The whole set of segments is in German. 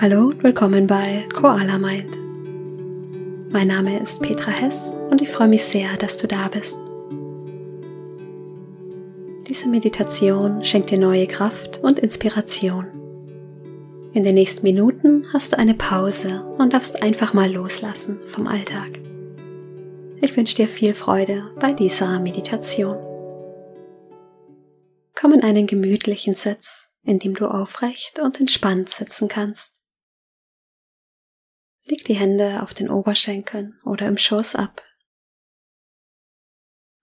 Hallo und willkommen bei Koala Mind. Mein Name ist Petra Hess und ich freue mich sehr, dass du da bist. Diese Meditation schenkt dir neue Kraft und Inspiration. In den nächsten Minuten hast du eine Pause und darfst einfach mal loslassen vom Alltag. Ich wünsche dir viel Freude bei dieser Meditation. Komm in einen gemütlichen Sitz, in dem du aufrecht und entspannt sitzen kannst. Leg die Hände auf den Oberschenkeln oder im Schoß ab.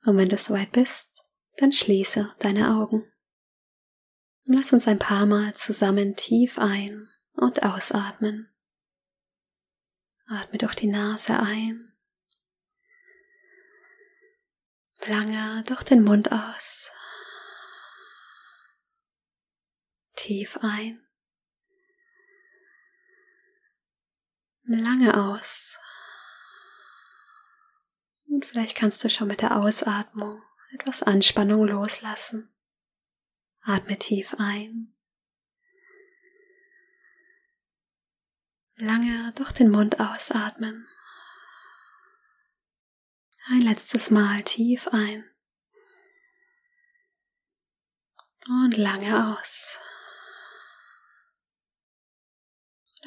Und wenn du soweit bist, dann schließe deine Augen. Und lass uns ein paar Mal zusammen tief ein und ausatmen. Atme durch die Nase ein. Lange durch den Mund aus. Tief ein. Lange aus. Und vielleicht kannst du schon mit der Ausatmung etwas Anspannung loslassen. Atme tief ein. Lange durch den Mund ausatmen. Ein letztes Mal tief ein. Und lange aus.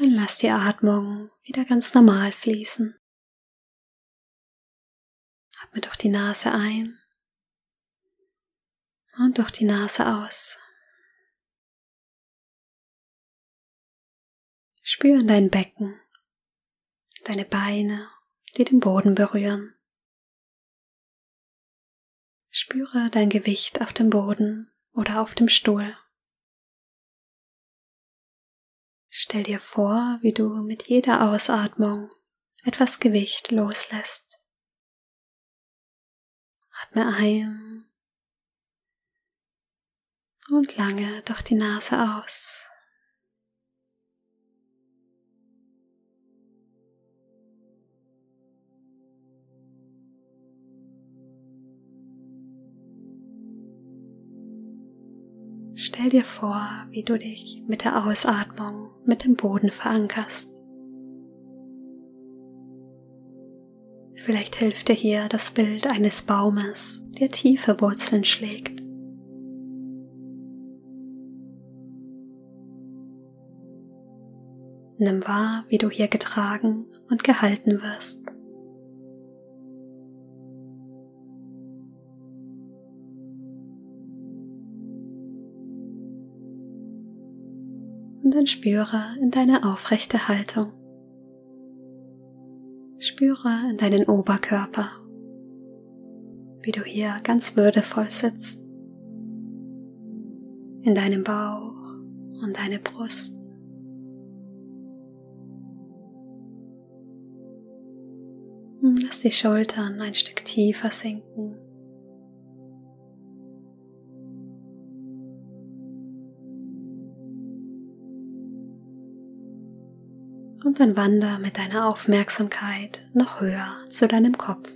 Dann lass die Atmung wieder ganz normal fließen. Atme durch die Nase ein und durch die Nase aus. Spür in dein Becken, deine Beine, die den Boden berühren. Spüre dein Gewicht auf dem Boden oder auf dem Stuhl. Stell dir vor, wie du mit jeder Ausatmung etwas Gewicht loslässt. Atme ein und lange durch die Nase aus. Stell dir vor, wie du dich mit der Ausatmung mit dem Boden verankerst. Vielleicht hilft dir hier das Bild eines Baumes, der tiefe Wurzeln schlägt. Nimm wahr, wie du hier getragen und gehalten wirst. Und dann spüre in deine aufrechte Haltung. Spüre in deinen Oberkörper, wie du hier ganz würdevoll sitzt, in deinem Bauch und deine Brust. Lass die Schultern ein Stück tiefer sinken und dann wander mit deiner Aufmerksamkeit noch höher zu deinem Kopf.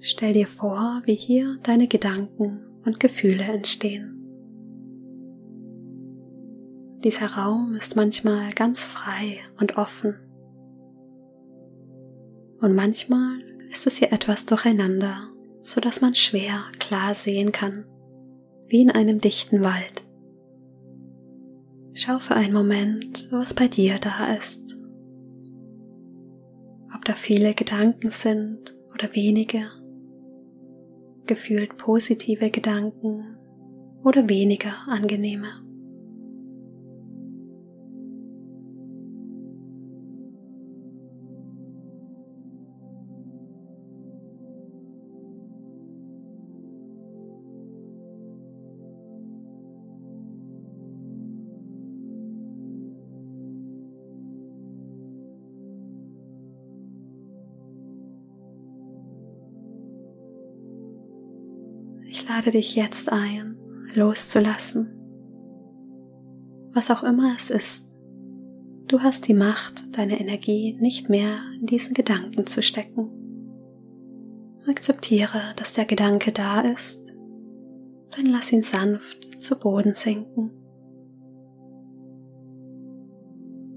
Stell dir vor, wie hier deine Gedanken und Gefühle entstehen. Dieser Raum ist manchmal ganz frei und offen. Und manchmal ist es hier etwas durcheinander, so dass man schwer klar sehen kann, wie in einem dichten Wald. Schau für einen Moment, was bei dir da ist. Ob da viele Gedanken sind oder wenige. Gefühlt positive Gedanken oder weniger angenehme. Ich lade dich jetzt ein, loszulassen. Was auch immer es ist, du hast die Macht, deine Energie nicht mehr in diesen Gedanken zu stecken. Akzeptiere, dass der Gedanke da ist, dann lass ihn sanft zu Boden sinken.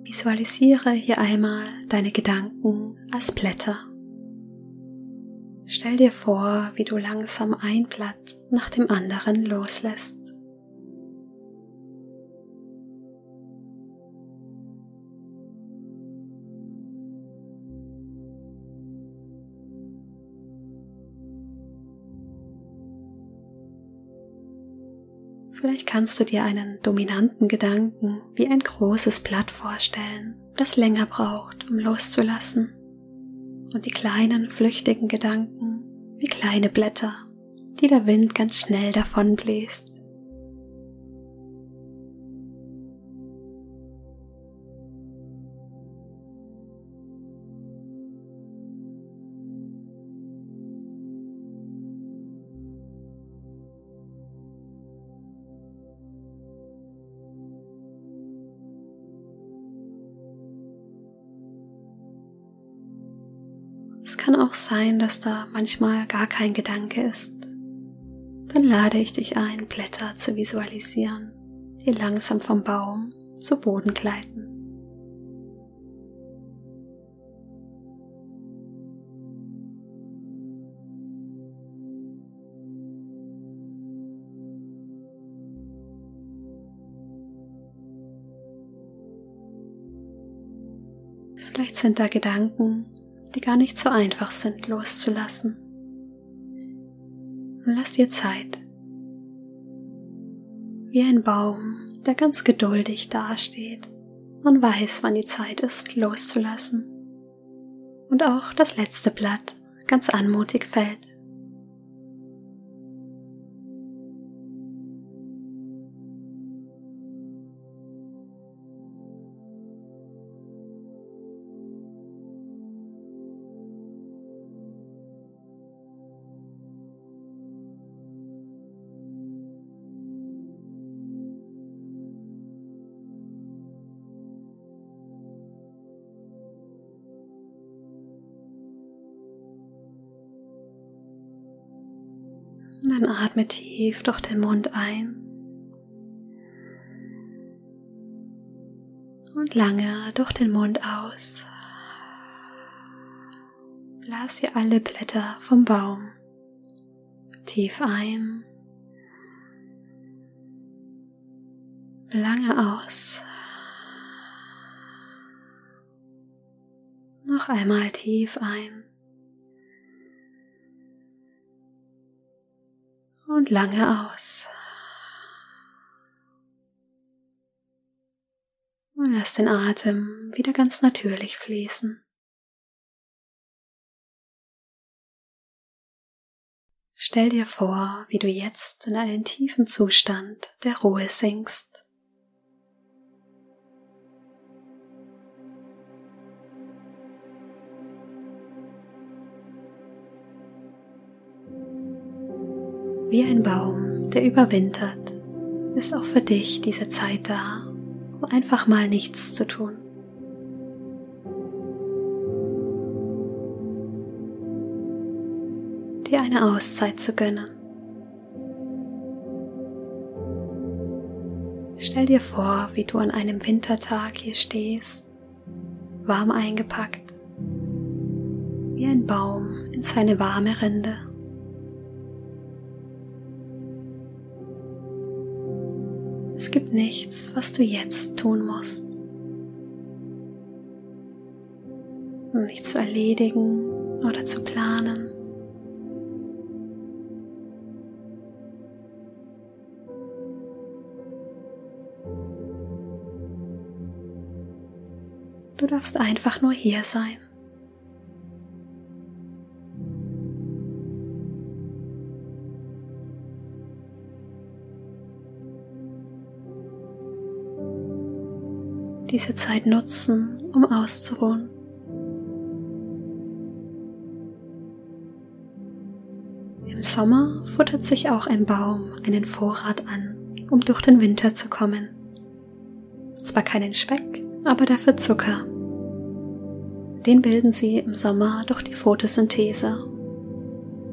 Visualisiere hier einmal deine Gedanken als Blätter. Stell dir vor, wie du langsam ein Blatt nach dem anderen loslässt. Vielleicht kannst du dir einen dominanten Gedanken wie ein großes Blatt vorstellen, das länger braucht, um loszulassen. Und die kleinen flüchtigen Gedanken wie kleine Blätter, die der Wind ganz schnell davon bläst. Kann auch sein, dass da manchmal gar kein Gedanke ist. Dann lade ich dich ein, Blätter zu visualisieren, die langsam vom Baum zu Boden gleiten. Vielleicht sind da Gedanken, die gar nicht so einfach sind loszulassen. Und lass dir Zeit. Wie ein Baum, der ganz geduldig dasteht und weiß, wann die Zeit ist, loszulassen. Und auch das letzte Blatt ganz anmutig fällt. Dann atme tief durch den Mund ein und lange durch den Mund aus. Blas hier alle Blätter vom Baum. Tief ein. Lange aus. Noch einmal tief ein. Und lange aus. Und lass den Atem wieder ganz natürlich fließen. Stell dir vor, wie du jetzt in einen tiefen Zustand der Ruhe sinkst. Wie ein Baum, der überwintert, ist auch für dich diese Zeit da, um einfach mal nichts zu tun. Dir eine Auszeit zu gönnen. Stell dir vor, wie du an einem Wintertag hier stehst, warm eingepackt, wie ein Baum in seine warme Rinde. Gibt nichts, was du jetzt tun musst. Um nichts zu erledigen oder zu planen. Du darfst einfach nur hier sein. Diese Zeit nutzen, um auszuruhen. Im Sommer futtert sich auch ein Baum einen Vorrat an, um durch den Winter zu kommen. Zwar keinen Speck, aber dafür Zucker. Den bilden sie im Sommer durch die Photosynthese.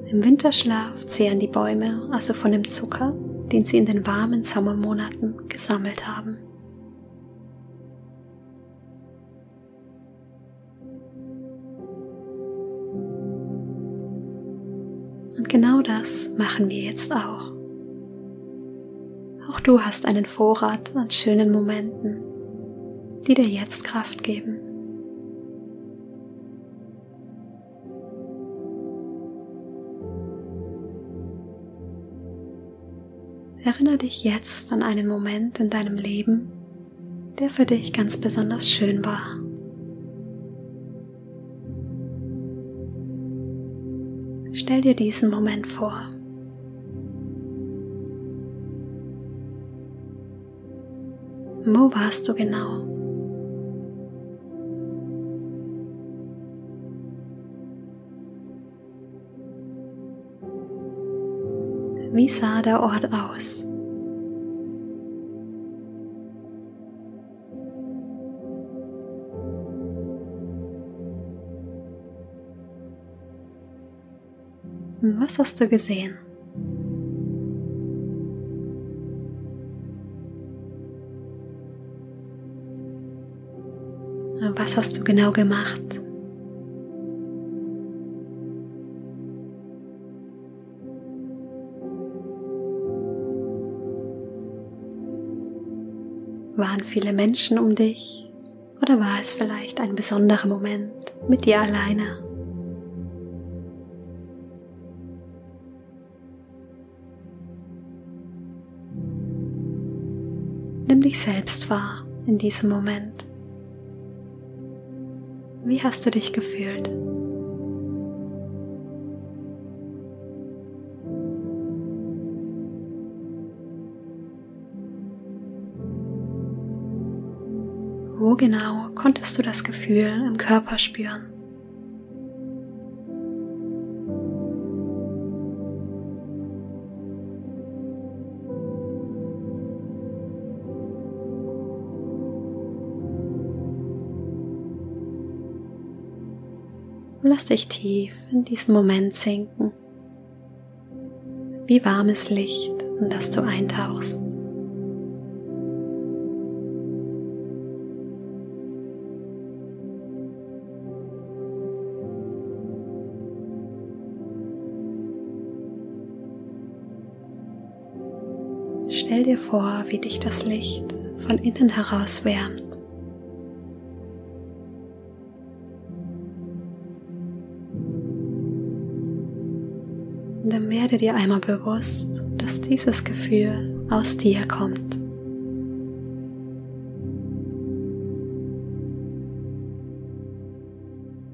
Im Winterschlaf zehren die Bäume also von dem Zucker, den sie in den warmen Sommermonaten gesammelt haben. Und genau das machen wir jetzt auch. Auch du hast einen Vorrat an schönen Momenten, die dir jetzt Kraft geben. Erinnere dich jetzt an einen Moment in deinem Leben, der für dich ganz besonders schön war. Stell dir diesen Moment vor. Wo warst du genau? Wie sah der Ort aus? Was hast du gesehen? Was hast du genau gemacht? Waren viele Menschen um dich oder war es vielleicht ein besonderer Moment mit dir alleine? Dich selbst wahr in diesem Moment. Wie hast du dich gefühlt? Wo genau konntest du das Gefühl im Körper spüren? Lass dich tief in diesen Moment sinken. Wie warmes Licht, in das du eintauchst. Stell dir vor, wie dich das Licht von innen heraus wärmt. Dann werde dir einmal bewusst, dass dieses Gefühl aus dir kommt.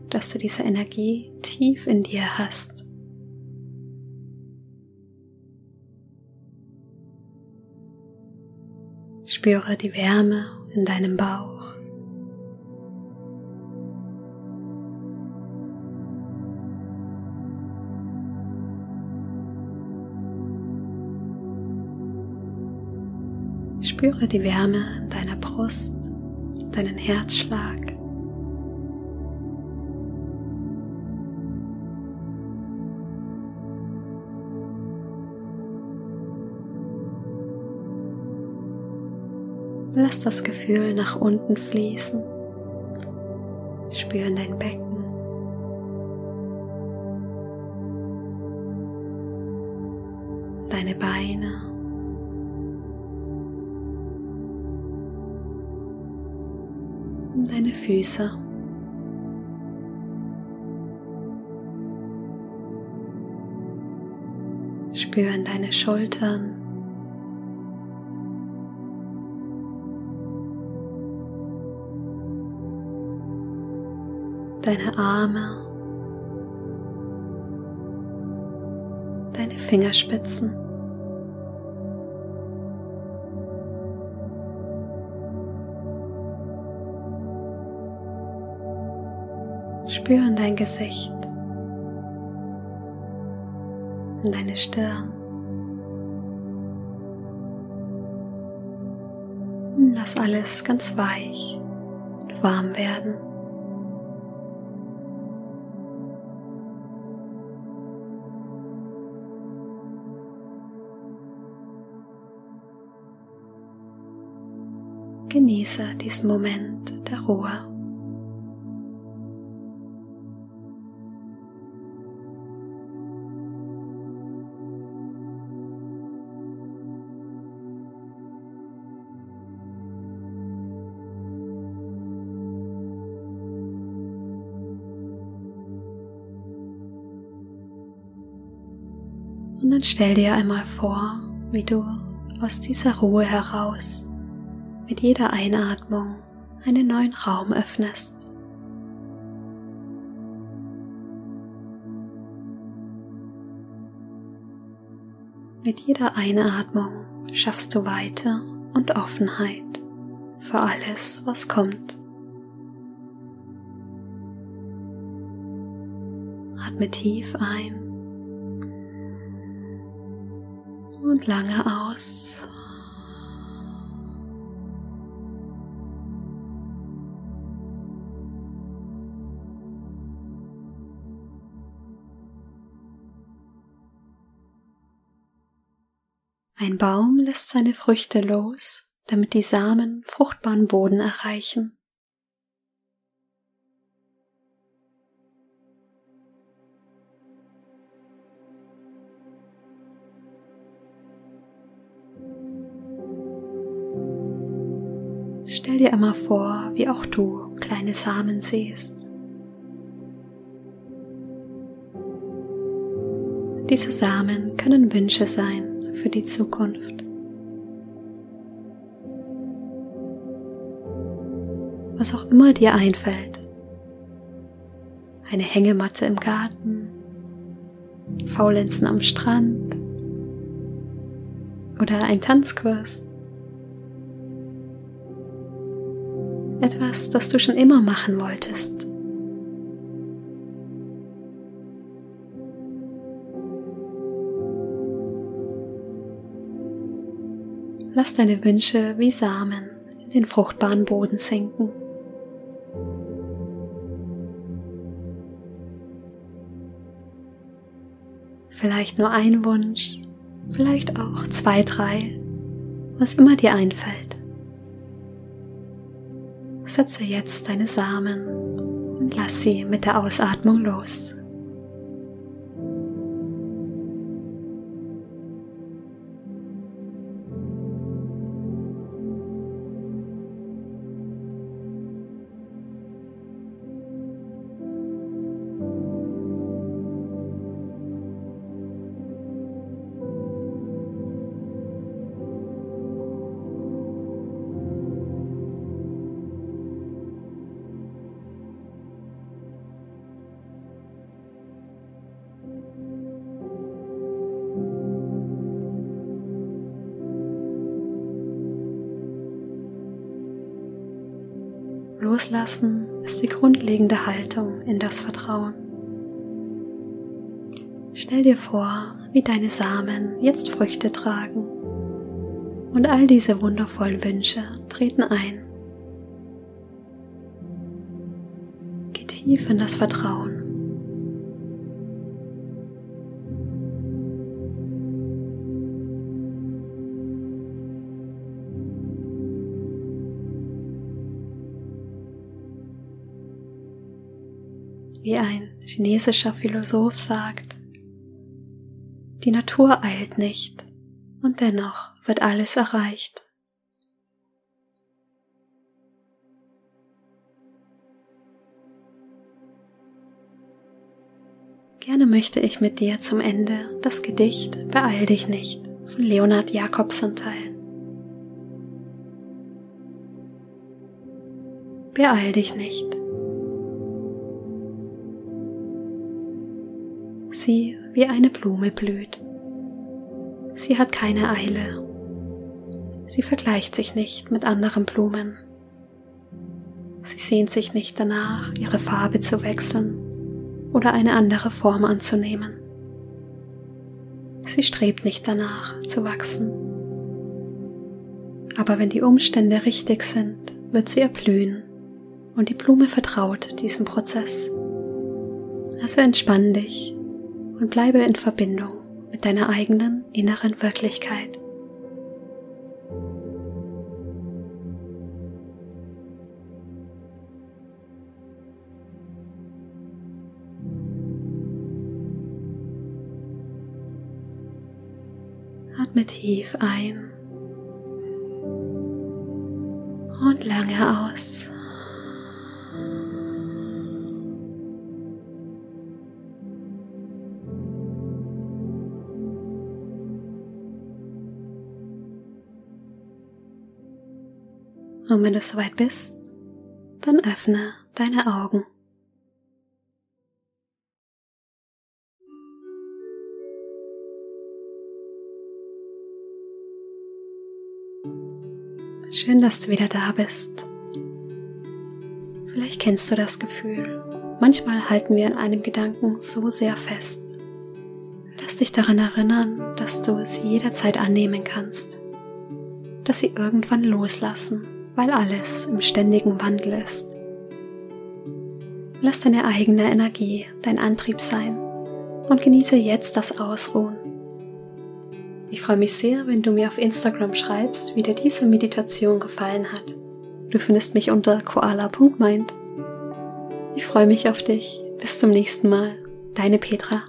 Dass du diese Energie tief in dir hast. Spüre die Wärme in deinem Bauch. Spüre die Wärme in deiner Brust, deinen Herzschlag. Lass das Gefühl nach unten fließen. Spüre in dein Becken. Füße. Spüren deine Schultern. Deine Arme. Deine Fingerspitzen. Spüren dein Gesicht, deine Stirn. Lass alles ganz weich und warm werden. Genieße diesen Moment der Ruhe. Und dann stell dir einmal vor, wie du aus dieser Ruhe heraus mit jeder Einatmung einen neuen Raum öffnest. Mit jeder Einatmung schaffst du Weite und Offenheit für alles, was kommt. Atme tief ein und lange aus. Ein Baum lässt seine Früchte los, damit die Samen fruchtbaren Boden erreichen. Dir einmal vor, wie auch du kleine Samen siehst. Diese Samen können Wünsche sein für die Zukunft. Was auch immer dir einfällt. Eine Hängematte im Garten, Faulenzen am Strand oder ein Tanzkurs. Etwas, das du schon immer machen wolltest. Lass deine Wünsche wie Samen in den fruchtbaren Boden sinken. Vielleicht nur ein Wunsch, vielleicht auch zwei, drei, was immer dir einfällt setze jetzt deine Samen und lass sie mit der Ausatmung los. Loslassen ist die grundlegende Haltung in das Vertrauen. Stell dir vor, wie deine Samen jetzt Früchte tragen und all diese wundervollen Wünsche treten ein. Geh tief in das Vertrauen. Wie ein chinesischer Philosoph sagt, die Natur eilt nicht und dennoch wird alles erreicht. Gerne möchte ich mit dir zum Ende das Gedicht Beeil dich nicht von Leonard Jakobson teilen. Beeil dich nicht. Sie wie eine Blume blüht. Sie hat keine Eile. Sie vergleicht sich nicht mit anderen Blumen. Sie sehnt sich nicht danach, ihre Farbe zu wechseln oder eine andere Form anzunehmen. Sie strebt nicht danach zu wachsen. Aber wenn die Umstände richtig sind, wird sie erblühen und die Blume vertraut diesem Prozess. Also entspann dich und bleibe in Verbindung mit deiner eigenen inneren Wirklichkeit. Atme tief ein und lange aus. Und wenn du soweit bist, dann öffne deine Augen. Schön, dass du wieder da bist. Vielleicht kennst du das Gefühl. Manchmal halten wir an einem Gedanken so sehr fest. Lass dich daran erinnern, dass du sie jederzeit annehmen kannst. Dass sie irgendwann loslassen, weil alles im ständigen Wandel ist. Lass deine eigene Energie dein Antrieb sein und genieße jetzt das Ausruhen ich freue mich sehr, wenn du mir auf Instagram schreibst, wie dir diese Meditation gefallen hat. Du findest mich unter koala.mind. Ich freue mich auf dich. Bis zum nächsten Mal. Deine Petra.